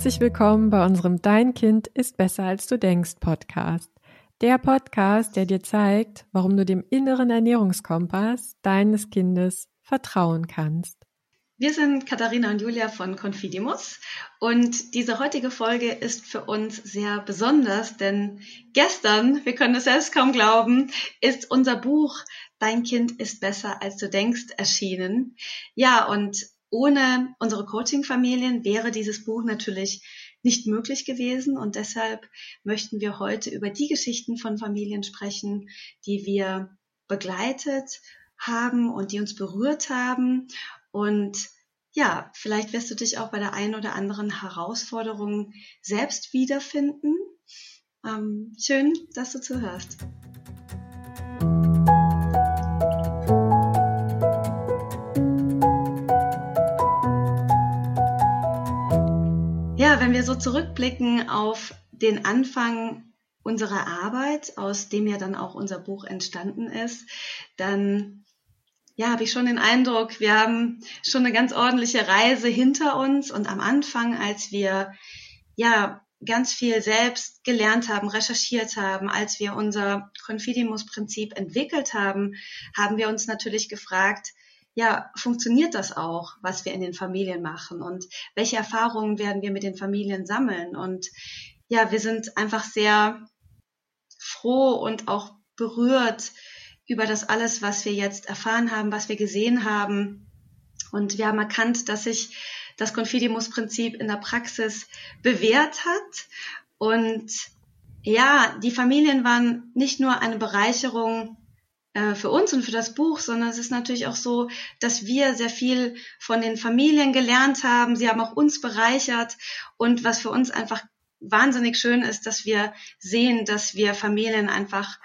Herzlich willkommen bei unserem Dein Kind ist besser als du denkst Podcast. Der Podcast, der dir zeigt, warum du dem inneren Ernährungskompass deines Kindes vertrauen kannst. Wir sind Katharina und Julia von Confidimus und diese heutige Folge ist für uns sehr besonders, denn gestern, wir können es selbst kaum glauben, ist unser Buch Dein Kind ist besser als du denkst erschienen. Ja, und ohne unsere Coaching-Familien wäre dieses Buch natürlich nicht möglich gewesen und deshalb möchten wir heute über die Geschichten von Familien sprechen, die wir begleitet haben und die uns berührt haben und ja, vielleicht wirst du dich auch bei der einen oder anderen Herausforderung selbst wiederfinden. Ähm, schön, dass du zuhörst. Wenn wir so zurückblicken auf den Anfang unserer Arbeit, aus dem ja dann auch unser Buch entstanden ist, dann ja, habe ich schon den Eindruck, wir haben schon eine ganz ordentliche Reise hinter uns. Und am Anfang, als wir ja ganz viel selbst gelernt haben, recherchiert haben, als wir unser Confidimus-Prinzip entwickelt haben, haben wir uns natürlich gefragt, ja, funktioniert das auch, was wir in den Familien machen und welche Erfahrungen werden wir mit den Familien sammeln? Und ja, wir sind einfach sehr froh und auch berührt über das alles, was wir jetzt erfahren haben, was wir gesehen haben. Und wir haben erkannt, dass sich das Confidimus-Prinzip in der Praxis bewährt hat. Und ja, die Familien waren nicht nur eine Bereicherung äh, für uns und für das Buch, sondern es ist natürlich auch so, dass wir sehr viel von den Familien gelernt haben. Sie haben auch uns bereichert und was für uns einfach wahnsinnig schön ist, dass wir sehen, dass wir Familien einfach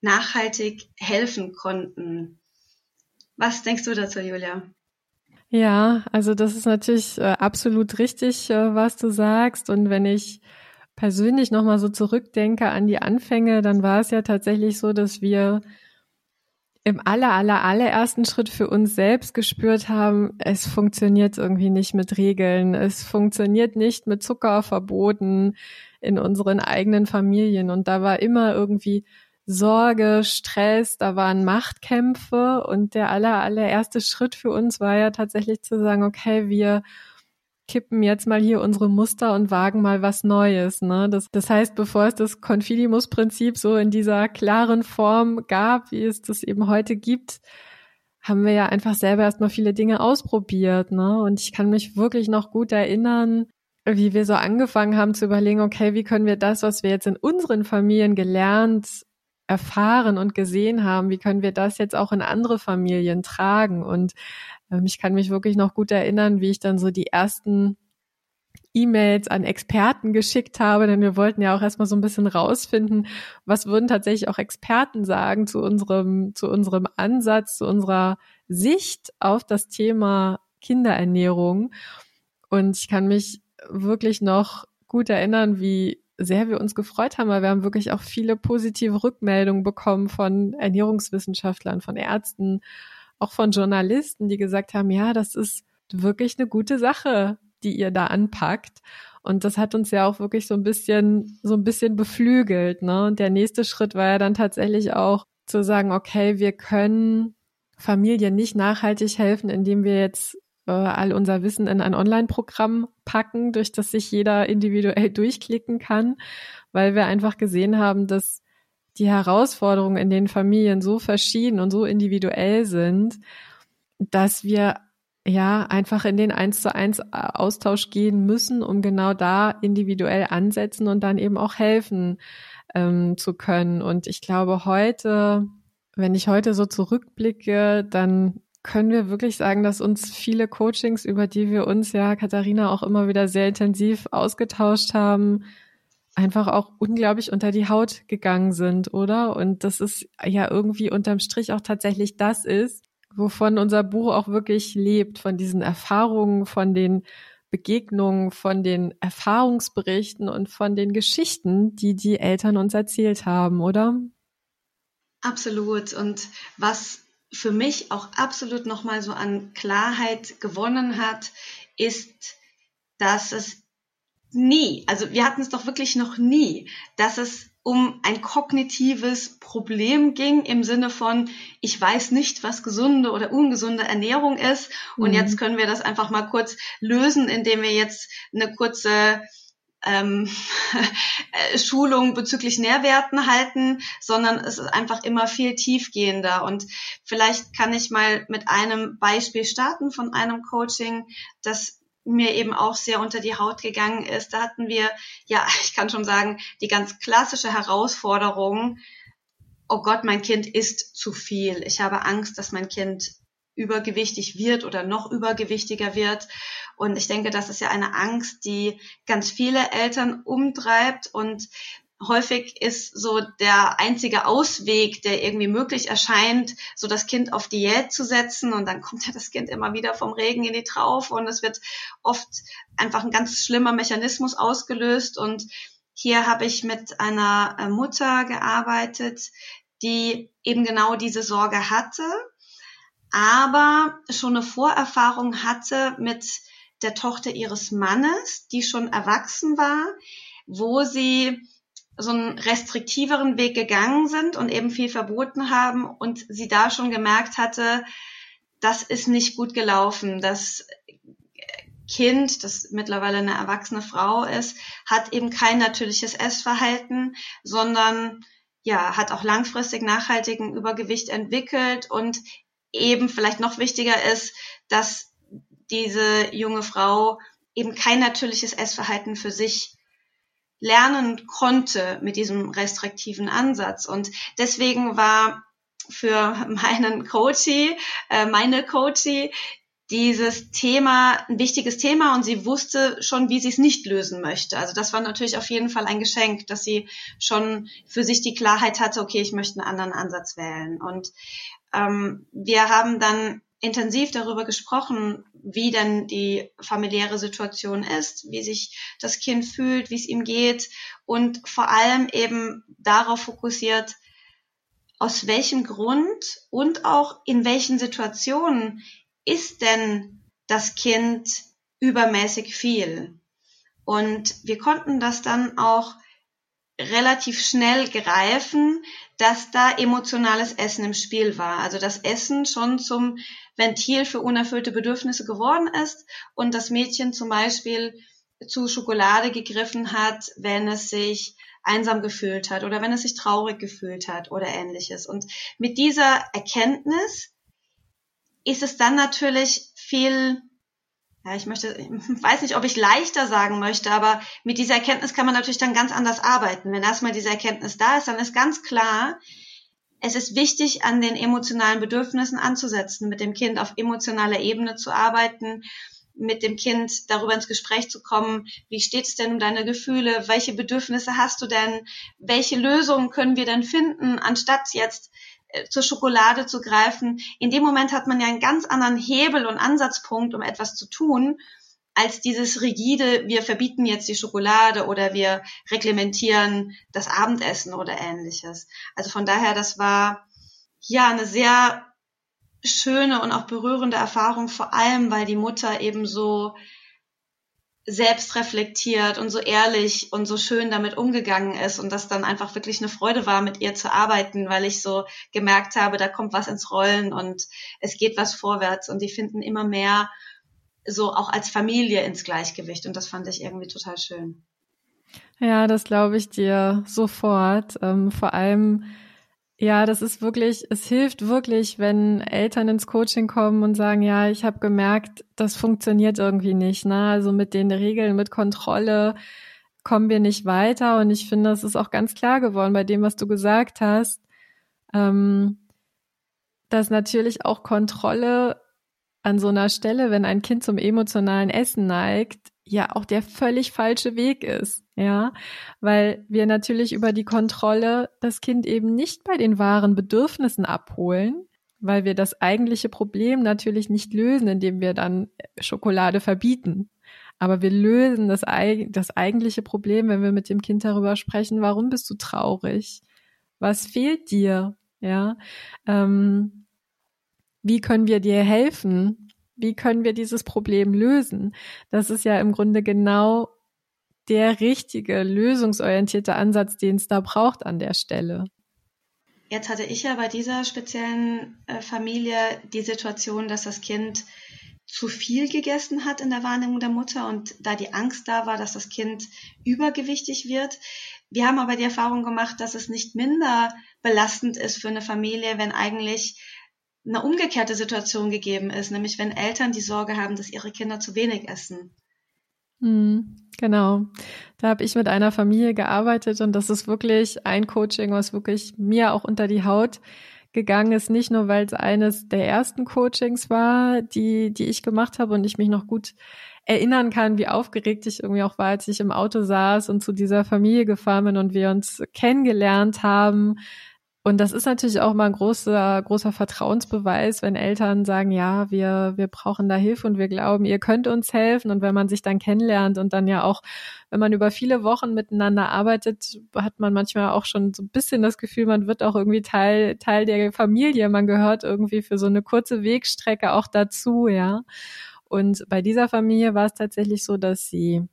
nachhaltig helfen konnten. Was denkst du dazu, Julia? Ja, also das ist natürlich äh, absolut richtig, äh, was du sagst. Und wenn ich persönlich nochmal so zurückdenke an die Anfänge, dann war es ja tatsächlich so, dass wir im aller, aller, allerersten Schritt für uns selbst gespürt haben, es funktioniert irgendwie nicht mit Regeln, es funktioniert nicht mit Zuckerverboten in unseren eigenen Familien. Und da war immer irgendwie Sorge, Stress, da waren Machtkämpfe und der aller, allererste Schritt für uns war ja tatsächlich zu sagen, okay, wir kippen jetzt mal hier unsere Muster und wagen mal was Neues. Ne? Das, das heißt, bevor es das Confidimus-Prinzip so in dieser klaren Form gab, wie es das eben heute gibt, haben wir ja einfach selber erstmal viele Dinge ausprobiert. Ne? Und ich kann mich wirklich noch gut erinnern, wie wir so angefangen haben zu überlegen, okay, wie können wir das, was wir jetzt in unseren Familien gelernt, erfahren und gesehen haben, wie können wir das jetzt auch in andere Familien tragen? Und ich kann mich wirklich noch gut erinnern, wie ich dann so die ersten E-Mails an Experten geschickt habe, denn wir wollten ja auch erstmal so ein bisschen rausfinden, was würden tatsächlich auch Experten sagen zu unserem, zu unserem Ansatz, zu unserer Sicht auf das Thema Kinderernährung. Und ich kann mich wirklich noch gut erinnern, wie sehr wir uns gefreut haben, weil wir haben wirklich auch viele positive Rückmeldungen bekommen von Ernährungswissenschaftlern, von Ärzten, auch von Journalisten, die gesagt haben, ja, das ist wirklich eine gute Sache, die ihr da anpackt. Und das hat uns ja auch wirklich so ein bisschen, so ein bisschen beflügelt, ne? Und der nächste Schritt war ja dann tatsächlich auch zu sagen, okay, wir können Familien nicht nachhaltig helfen, indem wir jetzt äh, all unser Wissen in ein Online-Programm packen, durch das sich jeder individuell durchklicken kann, weil wir einfach gesehen haben, dass die Herausforderungen in den Familien so verschieden und so individuell sind, dass wir ja einfach in den eins zu eins Austausch gehen müssen, um genau da individuell ansetzen und dann eben auch helfen ähm, zu können. Und ich glaube heute, wenn ich heute so zurückblicke, dann können wir wirklich sagen, dass uns viele Coachings, über die wir uns ja, Katharina, auch immer wieder sehr intensiv ausgetauscht haben, einfach auch unglaublich unter die Haut gegangen sind, oder? Und das ist ja irgendwie unterm Strich auch tatsächlich das ist, wovon unser Buch auch wirklich lebt, von diesen Erfahrungen, von den Begegnungen, von den Erfahrungsberichten und von den Geschichten, die die Eltern uns erzählt haben, oder? Absolut. Und was für mich auch absolut nochmal so an Klarheit gewonnen hat, ist, dass es nie, also wir hatten es doch wirklich noch nie, dass es um ein kognitives Problem ging im Sinne von, ich weiß nicht, was gesunde oder ungesunde Ernährung ist. Und mhm. jetzt können wir das einfach mal kurz lösen, indem wir jetzt eine kurze ähm, Schulung bezüglich Nährwerten halten, sondern es ist einfach immer viel tiefgehender. Und vielleicht kann ich mal mit einem Beispiel starten von einem Coaching, das mir eben auch sehr unter die Haut gegangen ist. Da hatten wir, ja, ich kann schon sagen, die ganz klassische Herausforderung, oh Gott, mein Kind isst zu viel. Ich habe Angst, dass mein Kind übergewichtig wird oder noch übergewichtiger wird. Und ich denke, das ist ja eine Angst, die ganz viele Eltern umtreibt und häufig ist so der einzige Ausweg, der irgendwie möglich erscheint, so das Kind auf Diät zu setzen und dann kommt ja das Kind immer wieder vom Regen in die Traufe und es wird oft einfach ein ganz schlimmer Mechanismus ausgelöst und hier habe ich mit einer äh, Mutter gearbeitet, die eben genau diese Sorge hatte, aber schon eine Vorerfahrung hatte mit der Tochter ihres Mannes, die schon erwachsen war, wo sie so einen restriktiveren Weg gegangen sind und eben viel verboten haben und sie da schon gemerkt hatte, das ist nicht gut gelaufen. Das Kind, das mittlerweile eine erwachsene Frau ist, hat eben kein natürliches Essverhalten, sondern ja, hat auch langfristig nachhaltigen Übergewicht entwickelt und eben vielleicht noch wichtiger ist, dass diese junge Frau eben kein natürliches Essverhalten für sich lernen konnte mit diesem restriktiven Ansatz. Und deswegen war für meinen Coachie, äh, meine Coachie, dieses Thema ein wichtiges Thema und sie wusste schon, wie sie es nicht lösen möchte. Also das war natürlich auf jeden Fall ein Geschenk, dass sie schon für sich die Klarheit hatte, okay, ich möchte einen anderen Ansatz wählen. Und ähm, wir haben dann intensiv darüber gesprochen, wie denn die familiäre Situation ist, wie sich das Kind fühlt, wie es ihm geht und vor allem eben darauf fokussiert, aus welchem Grund und auch in welchen Situationen ist denn das Kind übermäßig viel. Und wir konnten das dann auch relativ schnell greifen, dass da emotionales Essen im Spiel war. Also das Essen schon zum Ventil für unerfüllte Bedürfnisse geworden ist und das Mädchen zum Beispiel zu Schokolade gegriffen hat, wenn es sich einsam gefühlt hat oder wenn es sich traurig gefühlt hat oder ähnliches. Und mit dieser Erkenntnis ist es dann natürlich viel ja, ich möchte, ich weiß nicht, ob ich leichter sagen möchte, aber mit dieser Erkenntnis kann man natürlich dann ganz anders arbeiten. Wenn erstmal diese Erkenntnis da ist, dann ist ganz klar, es ist wichtig, an den emotionalen Bedürfnissen anzusetzen, mit dem Kind auf emotionaler Ebene zu arbeiten, mit dem Kind darüber ins Gespräch zu kommen, wie steht es denn um deine Gefühle, welche Bedürfnisse hast du denn, welche Lösungen können wir denn finden, anstatt jetzt zur Schokolade zu greifen. In dem Moment hat man ja einen ganz anderen Hebel und Ansatzpunkt, um etwas zu tun, als dieses rigide, wir verbieten jetzt die Schokolade oder wir reglementieren das Abendessen oder ähnliches. Also von daher, das war ja eine sehr schöne und auch berührende Erfahrung, vor allem weil die Mutter eben so selbst reflektiert und so ehrlich und so schön damit umgegangen ist und das dann einfach wirklich eine Freude war, mit ihr zu arbeiten, weil ich so gemerkt habe, da kommt was ins Rollen und es geht was vorwärts und die finden immer mehr so auch als Familie ins Gleichgewicht und das fand ich irgendwie total schön. Ja, das glaube ich dir sofort. Ähm, vor allem, ja, das ist wirklich, es hilft wirklich, wenn Eltern ins Coaching kommen und sagen, ja, ich habe gemerkt, das funktioniert irgendwie nicht. Ne? Also mit den Regeln, mit Kontrolle kommen wir nicht weiter. Und ich finde, es ist auch ganz klar geworden bei dem, was du gesagt hast, ähm, dass natürlich auch Kontrolle an so einer Stelle, wenn ein Kind zum emotionalen Essen neigt, ja auch der völlig falsche Weg ist, ja, weil wir natürlich über die Kontrolle das Kind eben nicht bei den wahren Bedürfnissen abholen, weil wir das eigentliche Problem natürlich nicht lösen, indem wir dann Schokolade verbieten. Aber wir lösen das, das eigentliche Problem, wenn wir mit dem Kind darüber sprechen, warum bist du traurig? Was fehlt dir? Ja, ähm, wie können wir dir helfen? wie können wir dieses Problem lösen? Das ist ja im Grunde genau der richtige, lösungsorientierte Ansatz, den es da braucht an der Stelle. Jetzt hatte ich ja bei dieser speziellen äh, Familie die Situation, dass das Kind zu viel gegessen hat in der Wahrnehmung der Mutter und da die Angst da war, dass das Kind übergewichtig wird. Wir haben aber die Erfahrung gemacht, dass es nicht minder belastend ist für eine Familie, wenn eigentlich eine umgekehrte Situation gegeben ist, nämlich wenn Eltern die Sorge haben, dass ihre Kinder zu wenig essen. Hm, genau. Da habe ich mit einer Familie gearbeitet und das ist wirklich ein Coaching, was wirklich mir auch unter die Haut gegangen ist, nicht nur weil es eines der ersten Coachings war, die die ich gemacht habe und ich mich noch gut erinnern kann, wie aufgeregt ich irgendwie auch war, als ich im Auto saß und zu dieser Familie gefahren bin und wir uns kennengelernt haben, und das ist natürlich auch mal ein großer, großer Vertrauensbeweis, wenn Eltern sagen, ja, wir, wir brauchen da Hilfe und wir glauben, ihr könnt uns helfen. Und wenn man sich dann kennenlernt und dann ja auch, wenn man über viele Wochen miteinander arbeitet, hat man manchmal auch schon so ein bisschen das Gefühl, man wird auch irgendwie Teil, Teil der Familie. Man gehört irgendwie für so eine kurze Wegstrecke auch dazu, ja. Und bei dieser Familie war es tatsächlich so, dass sie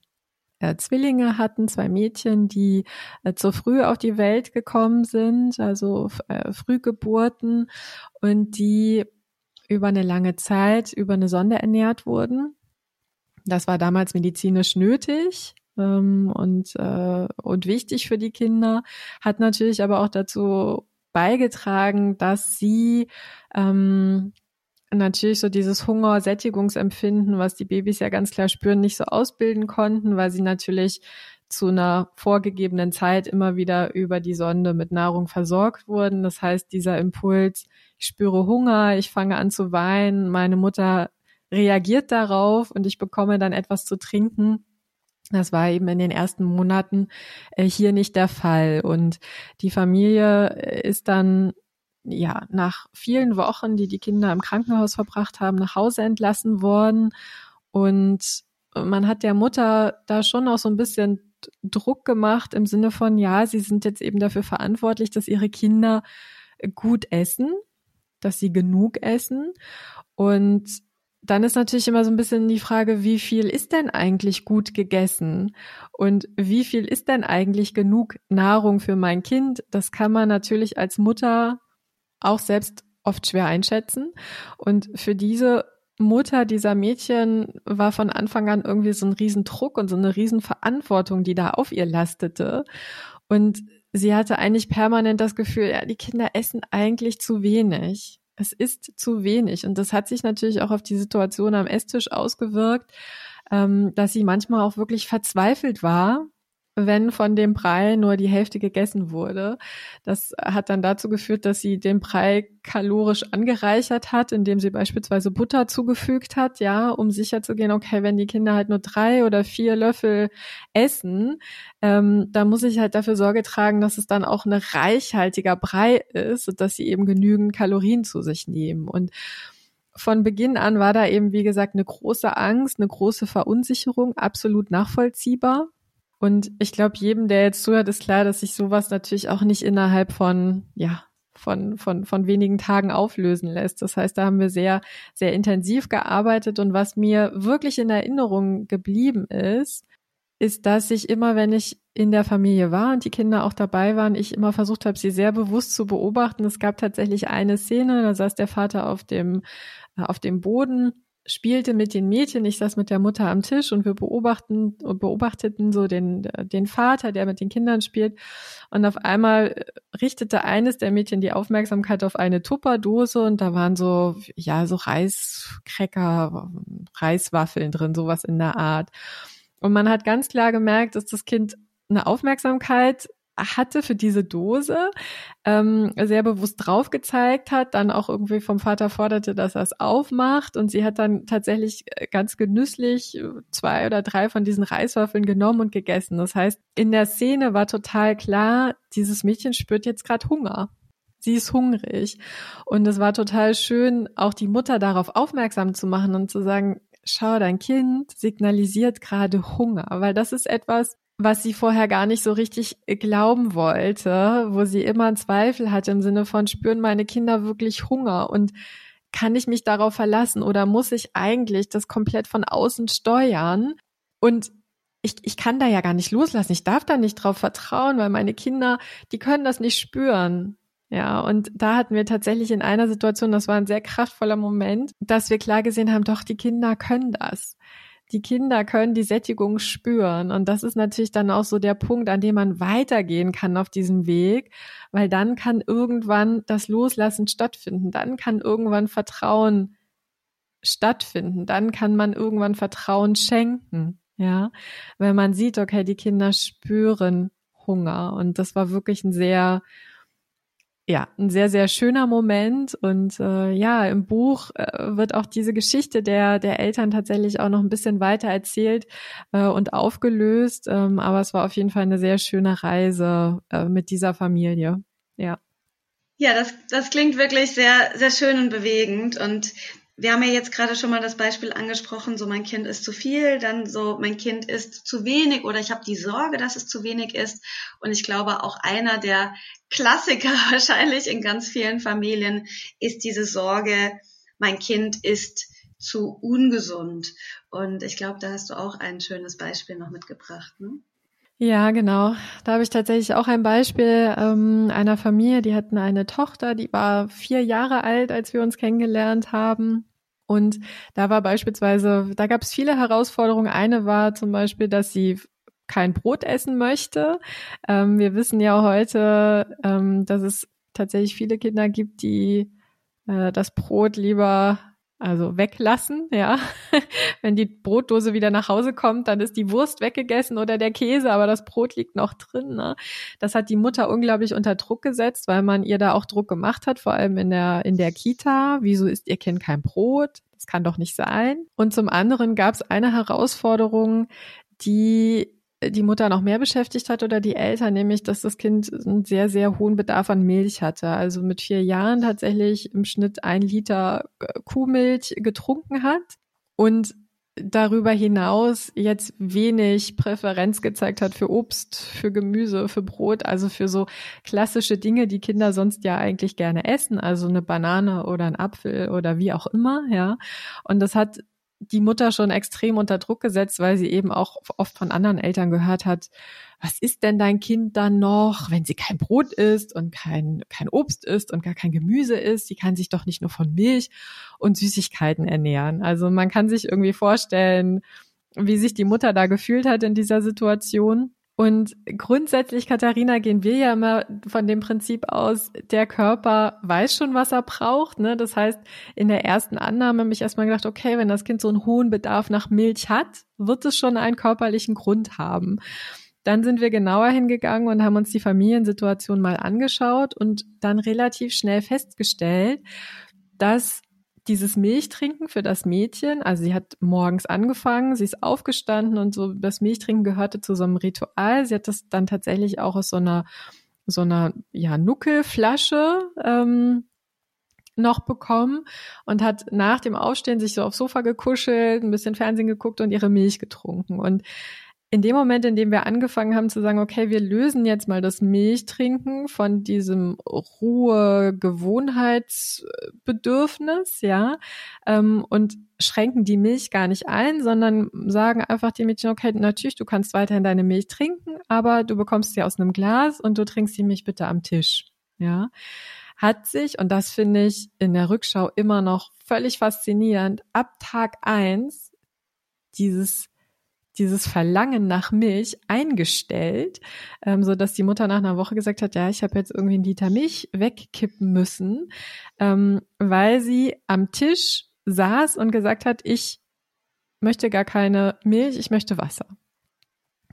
äh, Zwillinge hatten, zwei Mädchen, die äh, zu früh auf die Welt gekommen sind, also äh, Frühgeburten und die über eine lange Zeit über eine Sonde ernährt wurden. Das war damals medizinisch nötig ähm, und, äh, und wichtig für die Kinder, hat natürlich aber auch dazu beigetragen, dass sie ähm, natürlich so dieses Hunger-Sättigungsempfinden, was die Babys ja ganz klar spüren, nicht so ausbilden konnten, weil sie natürlich zu einer vorgegebenen Zeit immer wieder über die Sonde mit Nahrung versorgt wurden. Das heißt, dieser Impuls, ich spüre Hunger, ich fange an zu weinen, meine Mutter reagiert darauf und ich bekomme dann etwas zu trinken. Das war eben in den ersten Monaten äh, hier nicht der Fall. Und die Familie äh, ist dann ja, nach vielen Wochen, die die Kinder im Krankenhaus verbracht haben, nach Hause entlassen worden. Und man hat der Mutter da schon auch so ein bisschen Druck gemacht im Sinne von, ja, sie sind jetzt eben dafür verantwortlich, dass ihre Kinder gut essen, dass sie genug essen. Und dann ist natürlich immer so ein bisschen die Frage, wie viel ist denn eigentlich gut gegessen? Und wie viel ist denn eigentlich genug Nahrung für mein Kind? Das kann man natürlich als Mutter auch selbst oft schwer einschätzen. Und für diese Mutter dieser Mädchen war von Anfang an irgendwie so ein Riesendruck und so eine Riesenverantwortung, die da auf ihr lastete. Und sie hatte eigentlich permanent das Gefühl, ja, die Kinder essen eigentlich zu wenig. Es ist zu wenig. Und das hat sich natürlich auch auf die Situation am Esstisch ausgewirkt, ähm, dass sie manchmal auch wirklich verzweifelt war, wenn von dem Brei nur die Hälfte gegessen wurde. Das hat dann dazu geführt, dass sie den Brei kalorisch angereichert hat, indem sie beispielsweise Butter zugefügt hat, ja, um sicherzugehen, okay, wenn die Kinder halt nur drei oder vier Löffel essen, ähm, dann muss ich halt dafür Sorge tragen, dass es dann auch ein reichhaltiger Brei ist dass sie eben genügend Kalorien zu sich nehmen. Und von Beginn an war da eben, wie gesagt, eine große Angst, eine große Verunsicherung, absolut nachvollziehbar. Und ich glaube, jedem, der jetzt zuhört, ist klar, dass sich sowas natürlich auch nicht innerhalb von, ja, von, von, von wenigen Tagen auflösen lässt. Das heißt, da haben wir sehr, sehr intensiv gearbeitet. Und was mir wirklich in Erinnerung geblieben ist, ist, dass ich immer, wenn ich in der Familie war und die Kinder auch dabei waren, ich immer versucht habe, sie sehr bewusst zu beobachten. Es gab tatsächlich eine Szene, da saß der Vater auf dem, auf dem Boden spielte mit den Mädchen. Ich saß mit der Mutter am Tisch und wir beobachten beobachteten so den, den Vater, der mit den Kindern spielt. Und auf einmal richtete eines der Mädchen die Aufmerksamkeit auf eine Tupperdose und da waren so, ja, so Reiskräcker, Reiswaffeln drin, sowas in der Art. Und man hat ganz klar gemerkt, dass das Kind eine Aufmerksamkeit hatte für diese Dose, ähm, sehr bewusst drauf gezeigt hat, dann auch irgendwie vom Vater forderte, dass er es aufmacht und sie hat dann tatsächlich äh, ganz genüsslich äh, zwei oder drei von diesen Reiswaffeln genommen und gegessen. Das heißt, in der Szene war total klar, dieses Mädchen spürt jetzt gerade Hunger. Sie ist hungrig. Und es war total schön, auch die Mutter darauf aufmerksam zu machen und zu sagen, schau, dein Kind signalisiert gerade Hunger, weil das ist etwas, was sie vorher gar nicht so richtig glauben wollte, wo sie immer einen Zweifel hatte im Sinne von, spüren meine Kinder wirklich Hunger und kann ich mich darauf verlassen oder muss ich eigentlich das komplett von außen steuern? Und ich, ich kann da ja gar nicht loslassen, ich darf da nicht drauf vertrauen, weil meine Kinder, die können das nicht spüren. Ja, und da hatten wir tatsächlich in einer Situation, das war ein sehr kraftvoller Moment, dass wir klar gesehen haben, doch, die Kinder können das. Die Kinder können die Sättigung spüren. Und das ist natürlich dann auch so der Punkt, an dem man weitergehen kann auf diesem Weg, weil dann kann irgendwann das Loslassen stattfinden. Dann kann irgendwann Vertrauen stattfinden. Dann kann man irgendwann Vertrauen schenken. Ja, wenn man sieht, okay, die Kinder spüren Hunger. Und das war wirklich ein sehr ja, ein sehr, sehr schöner Moment. Und äh, ja, im Buch äh, wird auch diese Geschichte der, der Eltern tatsächlich auch noch ein bisschen weiter erzählt äh, und aufgelöst. Ähm, aber es war auf jeden Fall eine sehr schöne Reise äh, mit dieser Familie. Ja. Ja, das, das klingt wirklich sehr, sehr schön und bewegend. Und wir haben ja jetzt gerade schon mal das Beispiel angesprochen, so mein Kind ist zu viel, dann so mein Kind ist zu wenig oder ich habe die Sorge, dass es zu wenig ist. Und ich glaube, auch einer der Klassiker wahrscheinlich in ganz vielen Familien ist diese Sorge, mein Kind ist zu ungesund. Und ich glaube, da hast du auch ein schönes Beispiel noch mitgebracht. Ne? Ja, genau. Da habe ich tatsächlich auch ein Beispiel ähm, einer Familie, die hatten eine Tochter, die war vier Jahre alt, als wir uns kennengelernt haben. Und da war beispielsweise, da gab es viele Herausforderungen. Eine war zum Beispiel, dass sie kein Brot essen möchte. Ähm, wir wissen ja heute, ähm, dass es tatsächlich viele Kinder gibt, die äh, das Brot lieber also weglassen, ja. Wenn die Brotdose wieder nach Hause kommt, dann ist die Wurst weggegessen oder der Käse, aber das Brot liegt noch drin. Ne? Das hat die Mutter unglaublich unter Druck gesetzt, weil man ihr da auch Druck gemacht hat, vor allem in der in der Kita. Wieso isst ihr Kind kein Brot? Das kann doch nicht sein. Und zum anderen gab es eine Herausforderung, die die Mutter noch mehr beschäftigt hat oder die Eltern, nämlich dass das Kind einen sehr, sehr hohen Bedarf an Milch hatte. Also mit vier Jahren tatsächlich im Schnitt ein Liter äh, Kuhmilch getrunken hat und darüber hinaus jetzt wenig Präferenz gezeigt hat für Obst, für Gemüse, für Brot, also für so klassische Dinge, die Kinder sonst ja eigentlich gerne essen, also eine Banane oder ein Apfel oder wie auch immer, ja. Und das hat die Mutter schon extrem unter Druck gesetzt, weil sie eben auch oft von anderen Eltern gehört hat, was ist denn dein Kind dann noch, wenn sie kein Brot isst und kein, kein Obst isst und gar kein Gemüse isst? Die kann sich doch nicht nur von Milch und Süßigkeiten ernähren. Also man kann sich irgendwie vorstellen, wie sich die Mutter da gefühlt hat in dieser Situation. Und grundsätzlich, Katharina, gehen wir ja immer von dem Prinzip aus, der Körper weiß schon, was er braucht. Ne? Das heißt, in der ersten Annahme habe ich erstmal gedacht, okay, wenn das Kind so einen hohen Bedarf nach Milch hat, wird es schon einen körperlichen Grund haben. Dann sind wir genauer hingegangen und haben uns die Familiensituation mal angeschaut und dann relativ schnell festgestellt, dass dieses Milchtrinken für das Mädchen, also sie hat morgens angefangen, sie ist aufgestanden und so das Milchtrinken gehörte zu so einem Ritual. Sie hat das dann tatsächlich auch aus so einer so einer ja Nuckelflasche ähm, noch bekommen und hat nach dem Aufstehen sich so aufs Sofa gekuschelt, ein bisschen Fernsehen geguckt und ihre Milch getrunken. Und in dem Moment, in dem wir angefangen haben zu sagen, okay, wir lösen jetzt mal das Milchtrinken von diesem Ruhe-Gewohnheitsbedürfnis, ja, ähm, und schränken die Milch gar nicht ein, sondern sagen einfach dem Mädchen, okay, natürlich, du kannst weiterhin deine Milch trinken, aber du bekommst sie aus einem Glas und du trinkst die Milch bitte am Tisch, ja. Hat sich, und das finde ich in der Rückschau immer noch völlig faszinierend, ab Tag eins dieses dieses Verlangen nach Milch eingestellt, ähm, so dass die Mutter nach einer Woche gesagt hat, ja, ich habe jetzt irgendwie einen Liter Milch wegkippen müssen, ähm, weil sie am Tisch saß und gesagt hat, ich möchte gar keine Milch, ich möchte Wasser.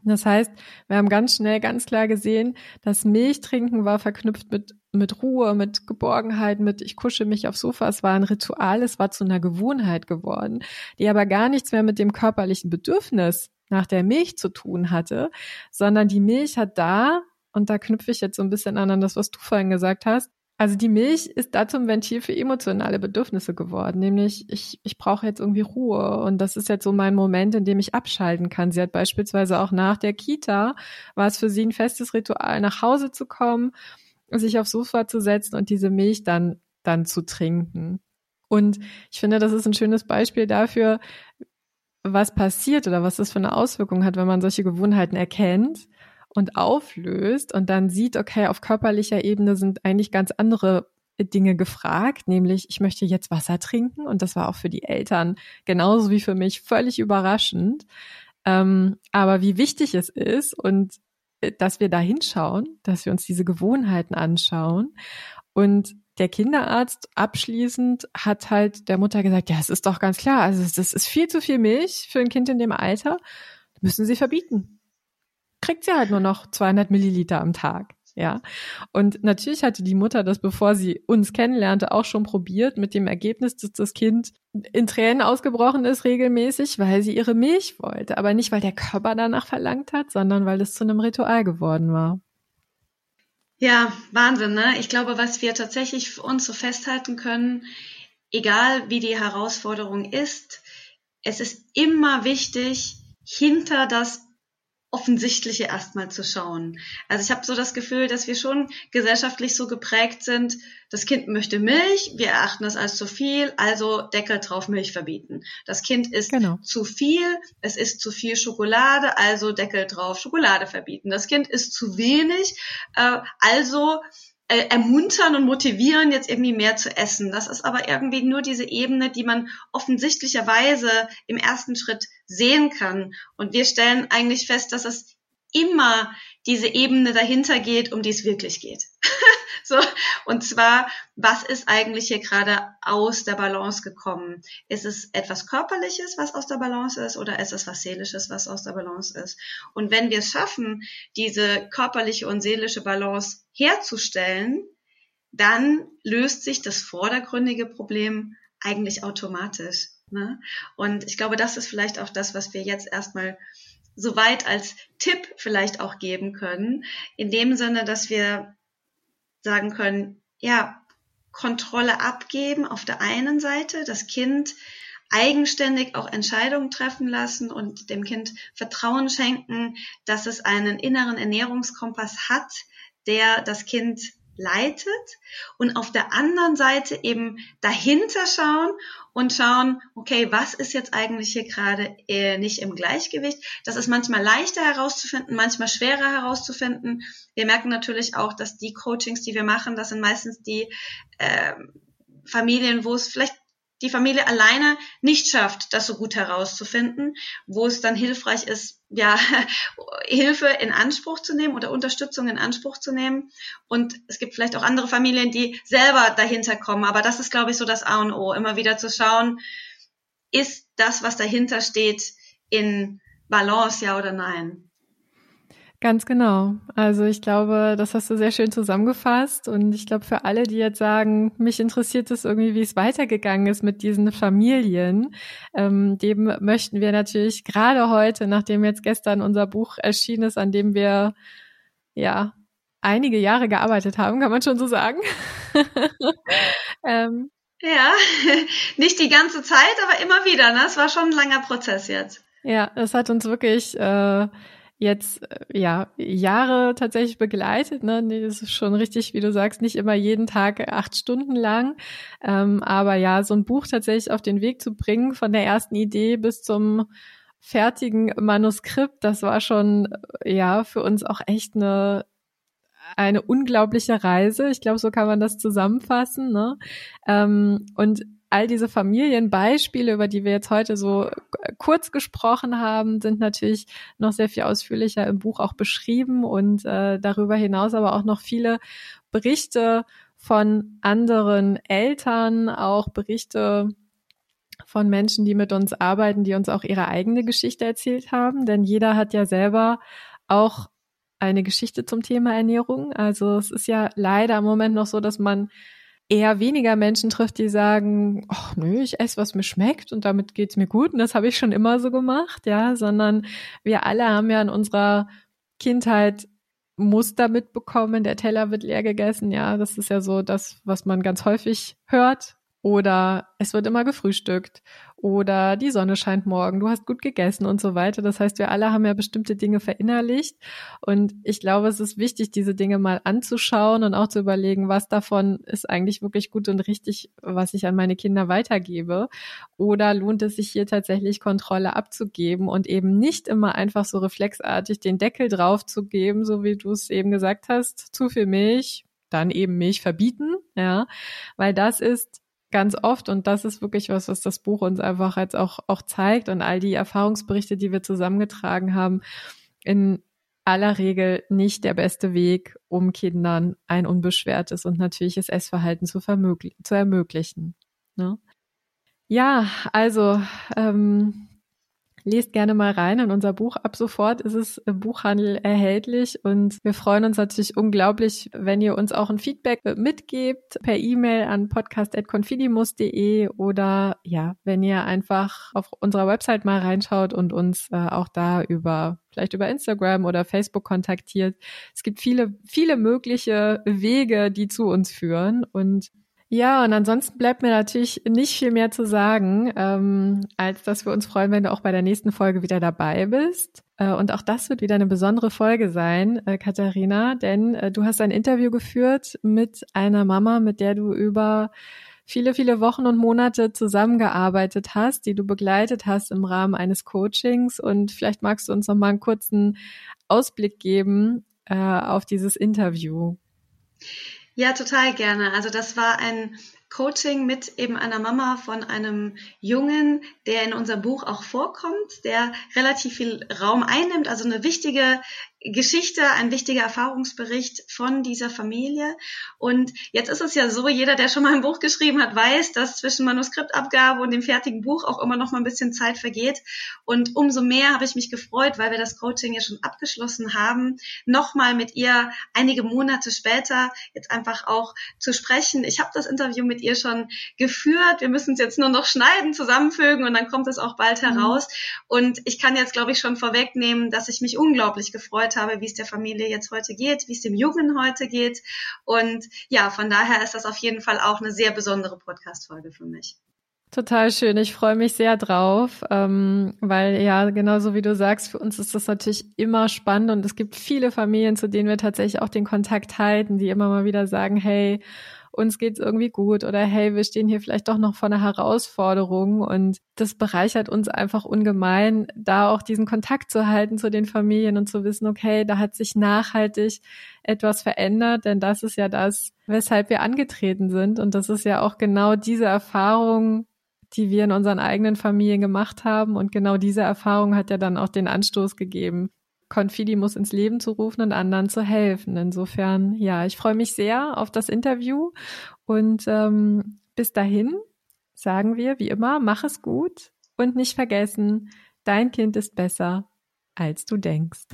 Das heißt, wir haben ganz schnell, ganz klar gesehen, das Milchtrinken war verknüpft mit, mit Ruhe, mit Geborgenheit, mit ich kusche mich aufs Sofa. Es war ein Ritual, es war zu einer Gewohnheit geworden, die aber gar nichts mehr mit dem körperlichen Bedürfnis nach der Milch zu tun hatte, sondern die Milch hat da, und da knüpfe ich jetzt so ein bisschen an an das, was du vorhin gesagt hast, also die Milch ist da zum Ventil für emotionale Bedürfnisse geworden, nämlich ich, ich brauche jetzt irgendwie Ruhe und das ist jetzt so mein Moment, in dem ich abschalten kann. Sie hat beispielsweise auch nach der Kita, war es für sie ein festes Ritual, nach Hause zu kommen, sich aufs Sofa zu setzen und diese Milch dann, dann zu trinken. Und ich finde, das ist ein schönes Beispiel dafür, was passiert oder was das für eine Auswirkung hat, wenn man solche Gewohnheiten erkennt und auflöst und dann sieht, okay, auf körperlicher Ebene sind eigentlich ganz andere Dinge gefragt, nämlich ich möchte jetzt Wasser trinken und das war auch für die Eltern genauso wie für mich völlig überraschend. Ähm, aber wie wichtig es ist und äh, dass wir da hinschauen, dass wir uns diese Gewohnheiten anschauen und der Kinderarzt abschließend hat halt der Mutter gesagt, ja, es ist doch ganz klar, also das ist viel zu viel Milch für ein Kind in dem Alter, müssen sie verbieten. Kriegt sie halt nur noch 200 Milliliter am Tag. Ja. Und natürlich hatte die Mutter das, bevor sie uns kennenlernte, auch schon probiert, mit dem Ergebnis, dass das Kind in Tränen ausgebrochen ist regelmäßig, weil sie ihre Milch wollte. Aber nicht, weil der Körper danach verlangt hat, sondern weil es zu einem Ritual geworden war. Ja, Wahnsinn, ne? Ich glaube, was wir tatsächlich für uns so festhalten können, egal wie die Herausforderung ist, es ist immer wichtig, hinter das Offensichtliche erstmal zu schauen. Also ich habe so das Gefühl, dass wir schon gesellschaftlich so geprägt sind, das Kind möchte Milch, wir erachten das als zu viel, also Deckel drauf Milch verbieten. Das Kind ist genau. zu viel, es ist zu viel Schokolade, also Deckel drauf Schokolade verbieten. Das Kind ist zu wenig, äh, also äh, ermuntern und motivieren, jetzt irgendwie mehr zu essen. Das ist aber irgendwie nur diese Ebene, die man offensichtlicherweise im ersten Schritt sehen kann. Und wir stellen eigentlich fest, dass es immer diese Ebene dahinter geht, um die es wirklich geht. so, und zwar, was ist eigentlich hier gerade aus der Balance gekommen? Ist es etwas Körperliches, was aus der Balance ist, oder ist es was Seelisches, was aus der Balance ist? Und wenn wir es schaffen, diese körperliche und seelische Balance herzustellen, dann löst sich das vordergründige Problem eigentlich automatisch. Ne? Und ich glaube, das ist vielleicht auch das, was wir jetzt erstmal soweit als Tipp vielleicht auch geben können. In dem Sinne, dass wir sagen können, ja, Kontrolle abgeben auf der einen Seite, das Kind eigenständig auch Entscheidungen treffen lassen und dem Kind Vertrauen schenken, dass es einen inneren Ernährungskompass hat, der das Kind leitet und auf der anderen Seite eben dahinter schauen und schauen, okay, was ist jetzt eigentlich hier gerade äh, nicht im Gleichgewicht? Das ist manchmal leichter herauszufinden, manchmal schwerer herauszufinden. Wir merken natürlich auch, dass die Coachings, die wir machen, das sind meistens die äh, Familien, wo es vielleicht die Familie alleine nicht schafft, das so gut herauszufinden, wo es dann hilfreich ist, ja, Hilfe in Anspruch zu nehmen oder Unterstützung in Anspruch zu nehmen. Und es gibt vielleicht auch andere Familien, die selber dahinter kommen. Aber das ist, glaube ich, so das A und O, immer wieder zu schauen, ist das, was dahinter steht, in Balance, ja oder nein? Ganz genau. Also ich glaube, das hast du sehr schön zusammengefasst. Und ich glaube, für alle, die jetzt sagen, mich interessiert es irgendwie, wie es weitergegangen ist mit diesen Familien, ähm, dem möchten wir natürlich gerade heute, nachdem jetzt gestern unser Buch erschienen ist, an dem wir ja einige Jahre gearbeitet haben, kann man schon so sagen. ähm, ja, nicht die ganze Zeit, aber immer wieder. Ne? Es war schon ein langer Prozess jetzt. Ja, es hat uns wirklich äh, jetzt äh, ja Jahre tatsächlich begleitet. Ne? Nee, das ist schon richtig, wie du sagst, nicht immer jeden Tag acht Stunden lang. Ähm, aber ja, so ein Buch tatsächlich auf den Weg zu bringen, von der ersten Idee bis zum fertigen Manuskript, das war schon äh, ja für uns auch echt eine eine unglaubliche Reise. Ich glaube, so kann man das zusammenfassen. Ne? Ähm, und all diese Familienbeispiele, über die wir jetzt heute so kurz gesprochen haben, sind natürlich noch sehr viel ausführlicher im Buch auch beschrieben und äh, darüber hinaus aber auch noch viele Berichte von anderen Eltern, auch Berichte von Menschen, die mit uns arbeiten, die uns auch ihre eigene Geschichte erzählt haben, denn jeder hat ja selber auch eine Geschichte zum Thema Ernährung. Also es ist ja leider im Moment noch so, dass man eher weniger Menschen trifft, die sagen, ach nö, ich esse, was mir schmeckt und damit geht's mir gut. Und das habe ich schon immer so gemacht, ja, sondern wir alle haben ja in unserer Kindheit Muster mitbekommen, der Teller wird leer gegessen, ja, das ist ja so das, was man ganz häufig hört. Oder es wird immer gefrühstückt oder die Sonne scheint morgen, du hast gut gegessen und so weiter. Das heißt, wir alle haben ja bestimmte Dinge verinnerlicht. Und ich glaube, es ist wichtig, diese Dinge mal anzuschauen und auch zu überlegen, was davon ist eigentlich wirklich gut und richtig, was ich an meine Kinder weitergebe. Oder lohnt es sich hier tatsächlich Kontrolle abzugeben und eben nicht immer einfach so reflexartig den Deckel drauf zu geben, so wie du es eben gesagt hast, zu viel Milch, dann eben Milch verbieten, ja, weil das ist ganz oft und das ist wirklich was, was das Buch uns einfach jetzt auch, auch zeigt und all die Erfahrungsberichte, die wir zusammengetragen haben, in aller Regel nicht der beste Weg, um Kindern ein unbeschwertes und natürliches Essverhalten zu, zu ermöglichen. Ne? Ja, also ähm, Lest gerne mal rein in unser Buch. Ab sofort ist es im Buchhandel erhältlich und wir freuen uns natürlich unglaublich, wenn ihr uns auch ein Feedback mitgebt per E-Mail an podcast.confidimus.de oder ja, wenn ihr einfach auf unserer Website mal reinschaut und uns äh, auch da über vielleicht über Instagram oder Facebook kontaktiert. Es gibt viele, viele mögliche Wege, die zu uns führen und ja, und ansonsten bleibt mir natürlich nicht viel mehr zu sagen, ähm, als dass wir uns freuen, wenn du auch bei der nächsten Folge wieder dabei bist. Äh, und auch das wird wieder eine besondere Folge sein, äh, Katharina, denn äh, du hast ein Interview geführt mit einer Mama, mit der du über viele, viele Wochen und Monate zusammengearbeitet hast, die du begleitet hast im Rahmen eines Coachings. Und vielleicht magst du uns noch mal einen kurzen Ausblick geben äh, auf dieses Interview. Ja, total gerne. Also das war ein Coaching mit eben einer Mama von einem Jungen, der in unserem Buch auch vorkommt, der relativ viel Raum einnimmt, also eine wichtige Geschichte, ein wichtiger Erfahrungsbericht von dieser Familie. Und jetzt ist es ja so, jeder, der schon mal ein Buch geschrieben hat, weiß, dass zwischen Manuskriptabgabe und dem fertigen Buch auch immer noch mal ein bisschen Zeit vergeht. Und umso mehr habe ich mich gefreut, weil wir das Coaching ja schon abgeschlossen haben, nochmal mit ihr einige Monate später jetzt einfach auch zu sprechen. Ich habe das Interview mit ihr schon geführt. Wir müssen es jetzt nur noch schneiden, zusammenfügen und dann kommt es auch bald mhm. heraus. Und ich kann jetzt, glaube ich, schon vorwegnehmen, dass ich mich unglaublich gefreut gehört habe, wie es der Familie jetzt heute geht, wie es dem Jungen heute geht. Und ja, von daher ist das auf jeden Fall auch eine sehr besondere Podcast-Folge für mich. Total schön. Ich freue mich sehr drauf, ähm, weil ja, genauso wie du sagst, für uns ist das natürlich immer spannend und es gibt viele Familien, zu denen wir tatsächlich auch den Kontakt halten, die immer mal wieder sagen, hey, uns geht's irgendwie gut oder hey, wir stehen hier vielleicht doch noch vor einer Herausforderung. Und das bereichert uns einfach ungemein, da auch diesen Kontakt zu halten zu den Familien und zu wissen, okay, da hat sich nachhaltig etwas verändert, denn das ist ja das, weshalb wir angetreten sind. Und das ist ja auch genau diese Erfahrung, die wir in unseren eigenen Familien gemacht haben. Und genau diese Erfahrung hat ja dann auch den Anstoß gegeben, Confidi muss ins Leben zu rufen und anderen zu helfen. Insofern, ja, ich freue mich sehr auf das Interview und ähm, bis dahin sagen wir wie immer, mach es gut und nicht vergessen, dein Kind ist besser, als du denkst.